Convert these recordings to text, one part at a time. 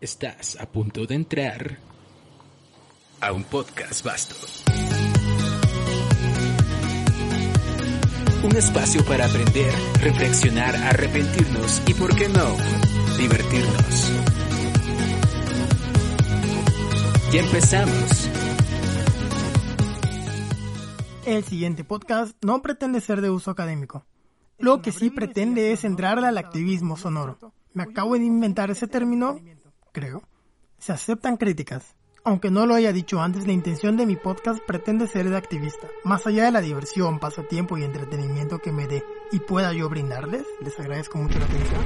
Estás a punto de entrar a un podcast vasto. Un espacio para aprender, reflexionar, arrepentirnos y, por qué no, divertirnos. Ya empezamos. El siguiente podcast no pretende ser de uso académico. Lo que sí pretende es entrarle al activismo sonoro. Me acabo de inventar ese término, creo. Se aceptan críticas. Aunque no lo haya dicho antes, la intención de mi podcast pretende ser de activista. Más allá de la diversión, pasatiempo y entretenimiento que me dé y pueda yo brindarles, les agradezco mucho la atención.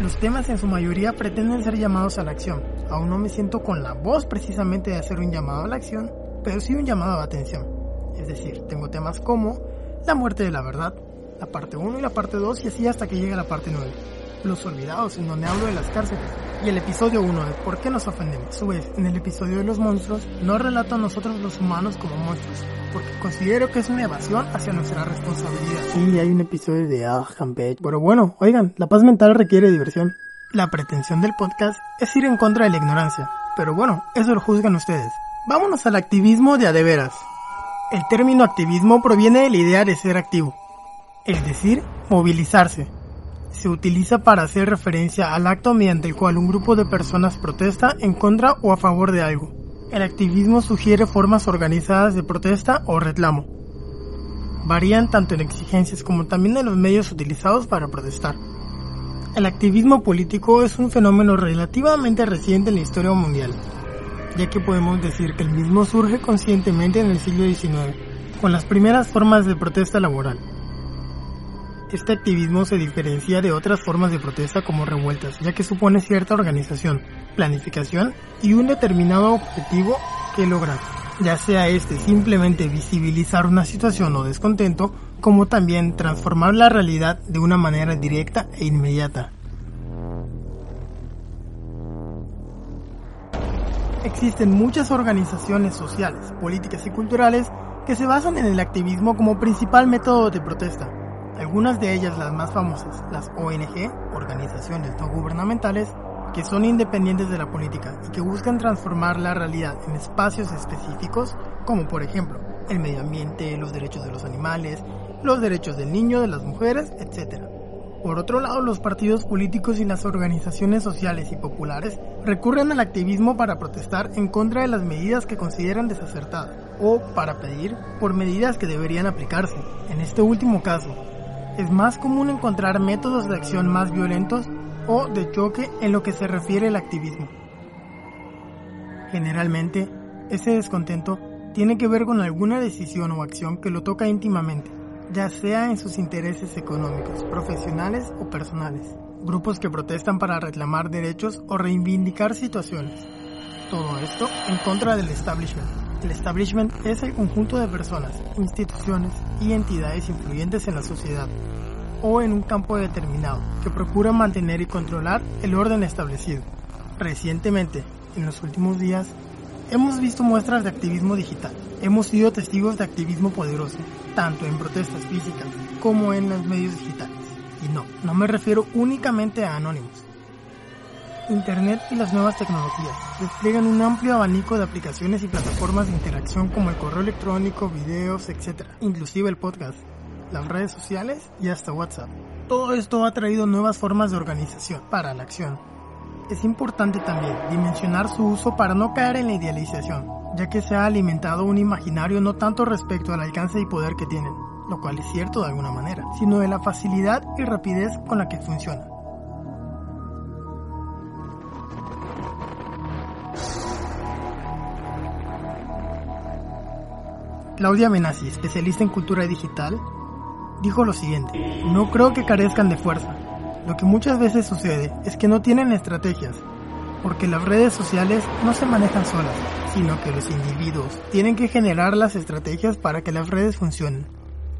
Los temas en su mayoría pretenden ser llamados a la acción. Aún no me siento con la voz precisamente de hacer un llamado a la acción, pero sí un llamado a atención. Es decir, tengo temas como la muerte de la verdad, la parte 1 y la parte 2 y así hasta que llegue la parte 9. Los olvidados, en donde hablo de las cárceles. Y el episodio 1 de ¿Por qué nos ofendemos? A su vez, en el episodio de los monstruos, no relato a nosotros los humanos como monstruos, porque considero que es una evasión hacia nuestra responsabilidad. Sí, hay un episodio de Ah, Campech. Pero bueno, oigan, la paz mental requiere diversión. La pretensión del podcast es ir en contra de la ignorancia. Pero bueno, eso lo juzgan ustedes. Vámonos al activismo de a de veras. El término activismo proviene de la idea de ser activo, es decir, movilizarse. Se utiliza para hacer referencia al acto mediante el cual un grupo de personas protesta en contra o a favor de algo. El activismo sugiere formas organizadas de protesta o reclamo. Varían tanto en exigencias como también en los medios utilizados para protestar. El activismo político es un fenómeno relativamente reciente en la historia mundial, ya que podemos decir que el mismo surge conscientemente en el siglo XIX, con las primeras formas de protesta laboral. Este activismo se diferencia de otras formas de protesta como revueltas, ya que supone cierta organización, planificación y un determinado objetivo que lograr, ya sea este simplemente visibilizar una situación o descontento, como también transformar la realidad de una manera directa e inmediata. Existen muchas organizaciones sociales, políticas y culturales que se basan en el activismo como principal método de protesta. Algunas de ellas, las más famosas, las ONG, organizaciones no gubernamentales, que son independientes de la política y que buscan transformar la realidad en espacios específicos, como por ejemplo el medio ambiente, los derechos de los animales, los derechos del niño, de las mujeres, etc. Por otro lado, los partidos políticos y las organizaciones sociales y populares recurren al activismo para protestar en contra de las medidas que consideran desacertadas o para pedir por medidas que deberían aplicarse. En este último caso, es más común encontrar métodos de acción más violentos o de choque en lo que se refiere al activismo. Generalmente, ese descontento tiene que ver con alguna decisión o acción que lo toca íntimamente, ya sea en sus intereses económicos, profesionales o personales. Grupos que protestan para reclamar derechos o reivindicar situaciones. Todo esto en contra del establishment. El establishment es el conjunto de personas, instituciones y entidades influyentes en la sociedad o en un campo determinado que procuran mantener y controlar el orden establecido. Recientemente, en los últimos días, hemos visto muestras de activismo digital. Hemos sido testigos de activismo poderoso, tanto en protestas físicas como en los medios digitales. Y no, no me refiero únicamente a anónimos. Internet y las nuevas tecnologías despliegan un amplio abanico de aplicaciones y plataformas de interacción como el correo electrónico, videos, etc. Inclusive el podcast, las redes sociales y hasta WhatsApp. Todo esto ha traído nuevas formas de organización para la acción. Es importante también dimensionar su uso para no caer en la idealización, ya que se ha alimentado un imaginario no tanto respecto al alcance y poder que tienen, lo cual es cierto de alguna manera, sino de la facilidad y rapidez con la que funciona. Claudia Menazzi, especialista en cultura digital, dijo lo siguiente, no creo que carezcan de fuerza. Lo que muchas veces sucede es que no tienen estrategias, porque las redes sociales no se manejan solas, sino que los individuos tienen que generar las estrategias para que las redes funcionen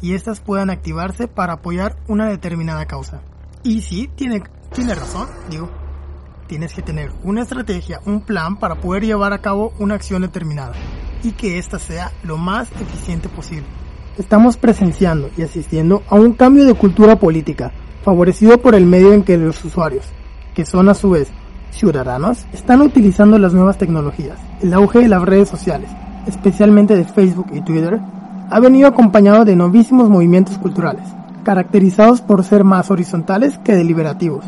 y éstas puedan activarse para apoyar una determinada causa. Y sí, tiene, tiene razón, digo, tienes que tener una estrategia, un plan para poder llevar a cabo una acción determinada y que ésta sea lo más eficiente posible. Estamos presenciando y asistiendo a un cambio de cultura política, favorecido por el medio en que los usuarios, que son a su vez ciudadanos están utilizando las nuevas tecnologías. El auge de las redes sociales, especialmente de Facebook y Twitter, ha venido acompañado de novísimos movimientos culturales, caracterizados por ser más horizontales que deliberativos,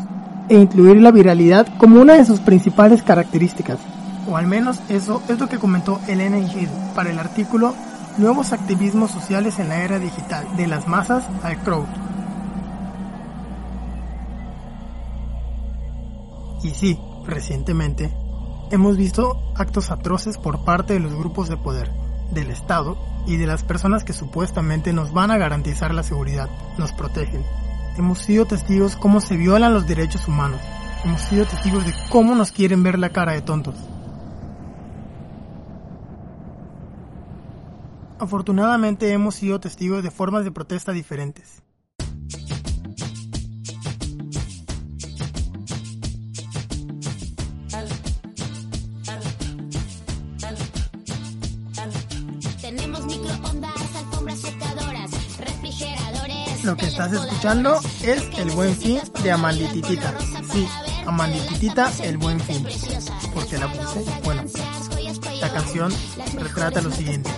e incluir la viralidad como una de sus principales características. O al menos eso es lo que comentó Elena Hill para el artículo Nuevos activismos sociales en la era digital, de las masas al crowd. Y sí, recientemente, hemos visto actos atroces por parte de los grupos de poder, del Estado y de las personas que supuestamente nos van a garantizar la seguridad, nos protegen. Hemos sido testigos cómo se violan los derechos humanos. Hemos sido testigos de cómo nos quieren ver la cara de tontos. Afortunadamente hemos sido testigos de formas de protesta diferentes. Lo que estás escuchando es El Buen Fin de Amandititita. Sí, Amandititita, El Buen Fin. Porque la puse? Bueno, la canción retrata lo siguiente.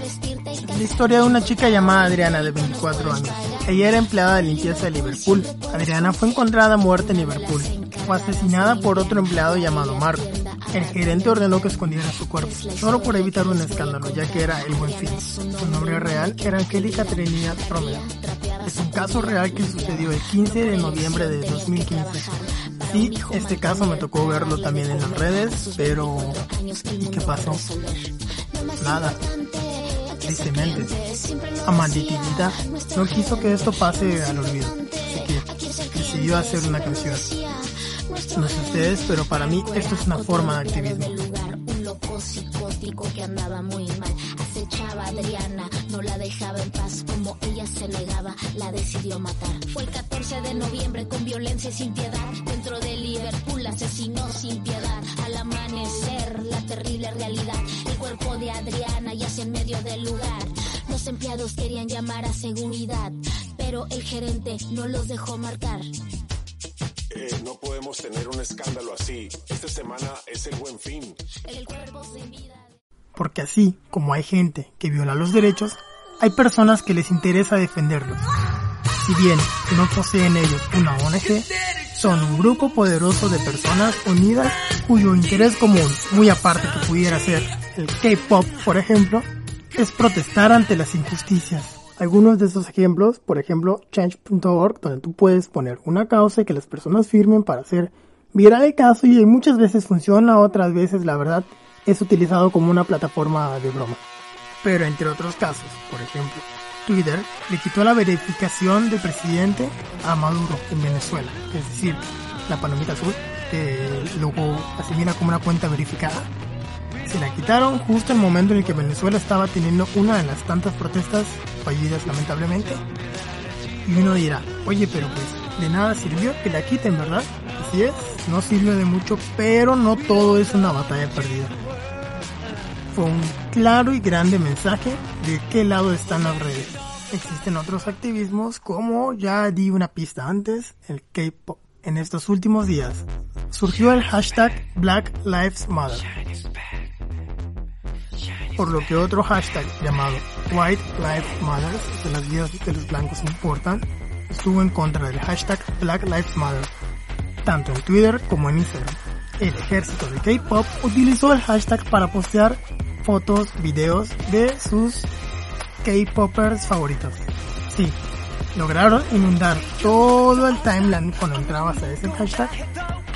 La historia de una chica llamada Adriana de 24 años. Ella era empleada de limpieza de Liverpool. Adriana fue encontrada muerta en Liverpool. Fue asesinada por otro empleado llamado Mark. El gerente ordenó que escondiera su cuerpo, solo por evitar un escándalo, ya que era el buen fin. Su nombre real era Angélica Trinidad Romero. Es un caso real que sucedió el 15 de noviembre de 2015. Sí, este caso me tocó verlo también en las redes, pero ¿y qué pasó? Nada. Tristemente. Amanditita no quiso que esto pase al olvido, así que decidió hacer una canción. No sé ustedes, pero para mí esto es una forma de activismo. Acechaba Adriana, no la dejaba en paz, como ella se negaba, la decidió matar. Fue el 14 de noviembre con violencia y sin piedad, dentro de Liverpool asesinó sin piedad. Al amanecer, la terrible realidad, el cuerpo de Adriana yace en medio del lugar. Los empleados querían llamar a seguridad, pero el gerente no los dejó marcar. Eh, no podemos tener un escándalo así. Esta semana es el buen fin. Porque así como hay gente que viola los derechos, hay personas que les interesa defenderlos. Si bien no poseen ellos una ONG, son un grupo poderoso de personas unidas cuyo interés común, muy aparte que pudiera ser el K-Pop, por ejemplo, es protestar ante las injusticias algunos de esos ejemplos, por ejemplo, change.org, donde tú puedes poner una causa y que las personas firmen para hacer viral el caso y muchas veces funciona, otras veces la verdad es utilizado como una plataforma de broma. Pero entre otros casos, por ejemplo, Twitter le quitó la verificación de presidente a Maduro en Venezuela, es decir, la palomita azul, que luego asimila como una cuenta verificada se la quitaron justo en el momento en el que Venezuela estaba teniendo una de las tantas protestas fallidas lamentablemente. Y uno dirá, oye, pero pues de nada sirvió que la quiten, ¿verdad? Así es, no sirvió de mucho, pero no todo es una batalla perdida. Fue un claro y grande mensaje de qué lado están las redes. Existen otros activismos como ya di una pista antes, el K-Pop. En estos últimos días surgió el hashtag Black Lives Matter por lo que otro hashtag llamado White Lives Matter, de las vidas de los blancos importan, estuvo en contra del hashtag Black Lives Matter, tanto en Twitter como en Instagram. El ejército de K-Pop utilizó el hashtag para postear fotos, videos de sus K-Popers favoritos. Sí, lograron inundar todo el timeline cuando entrabas a ese hashtag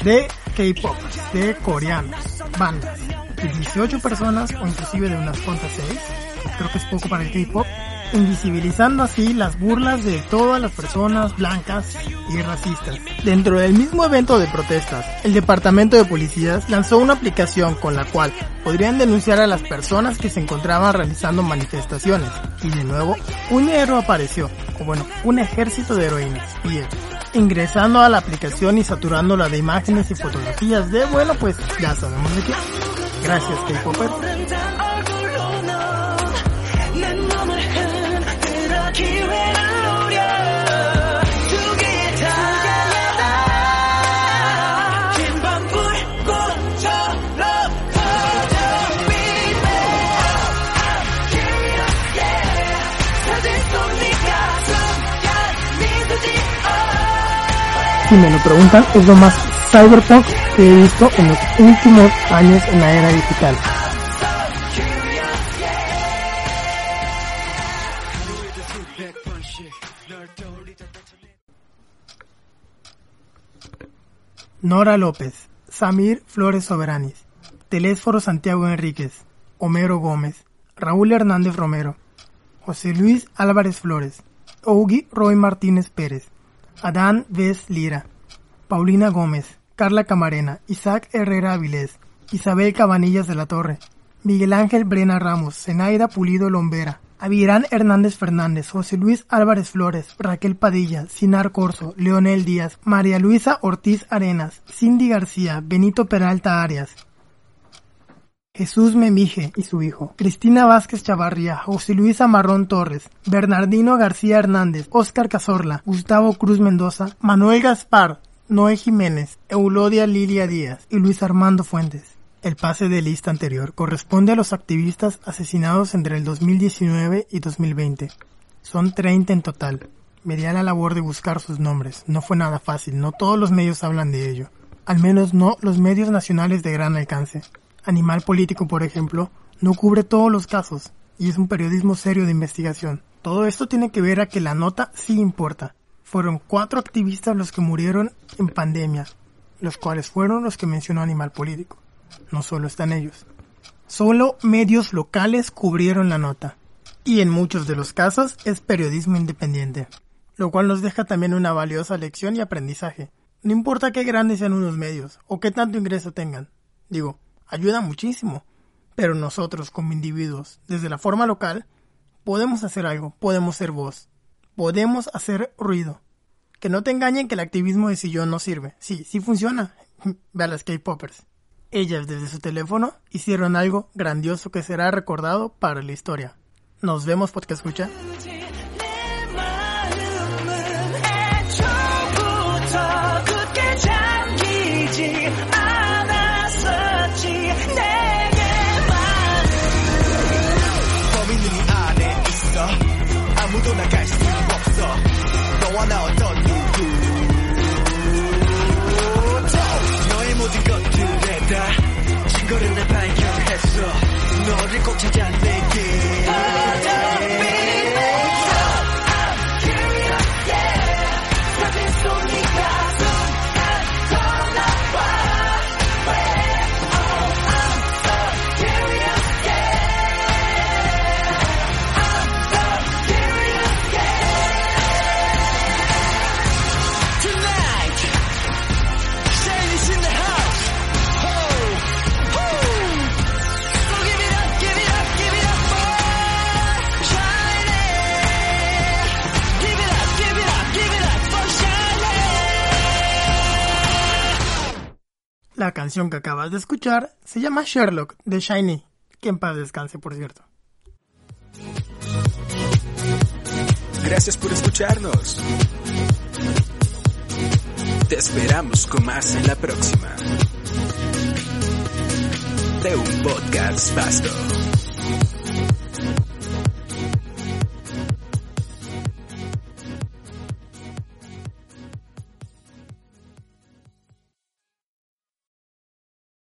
de K-Popers, de coreanos, bandas, 18 personas o inclusive de unas cuantas 6, creo que es poco para el K-pop, invisibilizando así las burlas de todas las personas blancas y racistas. Dentro del mismo evento de protestas, el Departamento de Policías lanzó una aplicación con la cual podrían denunciar a las personas que se encontraban realizando manifestaciones. Y de nuevo, un héroe apareció, o bueno, un ejército de heroínas, ingresando a la aplicación y saturándola de imágenes y fotografías de, bueno, pues ya sabemos de qué. Gracias, K-Popper. Si me lo preguntan, es lo más cyberpunk que he visto en los últimos años en la era digital. Nora López, Samir Flores Soberanis, Telésforo Santiago Enríquez, Homero Gómez, Raúl Hernández Romero, José Luis Álvarez Flores, Ougi Roy Martínez Pérez, Adán Vez Lira, Paulina Gómez, Carla Camarena, Isaac Herrera Avilés, Isabel Cabanillas de la Torre, Miguel Ángel Brena Ramos, Zenaida Pulido Lombera, Avirán Hernández Fernández, José Luis Álvarez Flores, Raquel Padilla, Sinar Corso, Leonel Díaz, María Luisa Ortiz Arenas, Cindy García, Benito Peralta Arias, Jesús Memije y su hijo, Cristina Vázquez Chavarría, José Luisa Marrón Torres, Bernardino García Hernández, Óscar Cazorla, Gustavo Cruz Mendoza, Manuel Gaspar, Noé Jiménez, Eulodia Lilia Díaz y Luis Armando Fuentes. El pase de lista anterior corresponde a los activistas asesinados entre el 2019 y 2020. Son 30 en total. Me la labor de buscar sus nombres. No fue nada fácil, no todos los medios hablan de ello. Al menos no los medios nacionales de gran alcance. Animal Político, por ejemplo, no cubre todos los casos y es un periodismo serio de investigación. Todo esto tiene que ver a que la nota sí importa. Fueron cuatro activistas los que murieron en pandemia, los cuales fueron los que mencionó Animal Político no solo están ellos. Solo medios locales cubrieron la nota. Y en muchos de los casos es periodismo independiente, lo cual nos deja también una valiosa lección y aprendizaje. No importa qué grandes sean unos medios o qué tanto ingreso tengan. Digo, ayuda muchísimo. Pero nosotros como individuos, desde la forma local, podemos hacer algo, podemos ser voz, podemos hacer ruido. Que no te engañen que el activismo de sillón no sirve. Sí, sí funciona. Ve a las K-Poppers. Ellas desde su teléfono hicieron algo grandioso que será recordado para la historia. Nos vemos porque escucha. 아무도 나갈 수 없어. 너와 나 어떤 canción que acabas de escuchar se llama Sherlock de Shiny, que en paz descanse, por cierto. Gracias por escucharnos. Te esperamos con más en la próxima. De un podcast vasto.